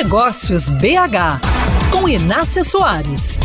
Negócios BH, com Inácia Soares.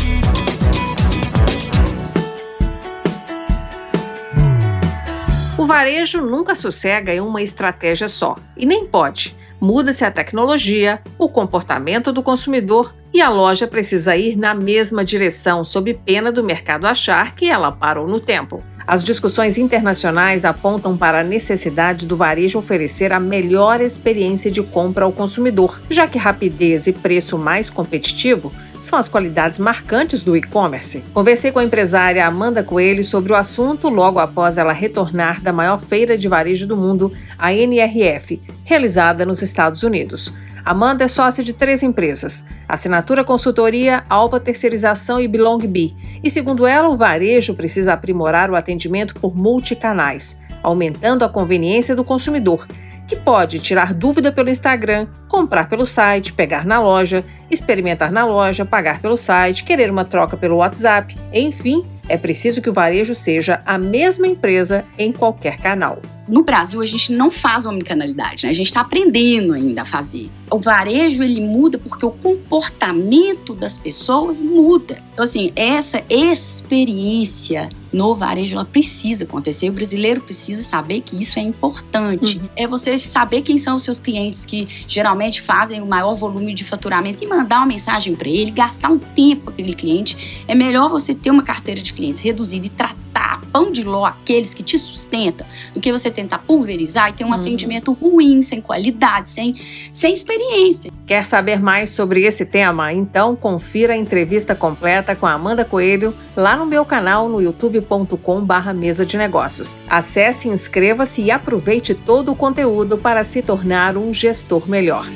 O varejo nunca sossega em uma estratégia só, e nem pode. Muda-se a tecnologia, o comportamento do consumidor e a loja precisa ir na mesma direção, sob pena do mercado achar que ela parou no tempo. As discussões internacionais apontam para a necessidade do varejo oferecer a melhor experiência de compra ao consumidor, já que rapidez e preço mais competitivo são as qualidades marcantes do e-commerce. Conversei com a empresária Amanda Coelho sobre o assunto logo após ela retornar da maior feira de varejo do mundo, a NRF, realizada nos Estados Unidos. Amanda é sócia de três empresas: Assinatura Consultoria, Alva Terceirização e Belong Bee. E segundo ela, o varejo precisa aprimorar o atendimento por multicanais, aumentando a conveniência do consumidor, que pode tirar dúvida pelo Instagram, comprar pelo site, pegar na loja, experimentar na loja, pagar pelo site, querer uma troca pelo WhatsApp, enfim, é preciso que o varejo seja a mesma empresa em qualquer canal. No Brasil, a gente não faz omnicanalidade, né? a gente está aprendendo ainda a fazer. O varejo ele muda porque o comportamento das pessoas muda. Então, assim, essa experiência no varejo ela precisa acontecer. O brasileiro precisa saber que isso é importante. Uhum. É você saber quem são os seus clientes que geralmente fazem o maior volume de faturamento e mandar uma mensagem para ele, gastar um tempo com aquele cliente. É melhor você ter uma carteira de clientes reduzida e tratar pão de ló aqueles que te sustentam do que você tentar pulverizar e ter um uhum. atendimento ruim, sem qualidade, sem, sem experiência. Quer saber mais sobre esse tema? Então confira a entrevista completa com a Amanda Coelho lá no meu canal no youtube.com/barra mesa de negócios. Acesse, inscreva-se e aproveite todo o conteúdo para se tornar um gestor melhor.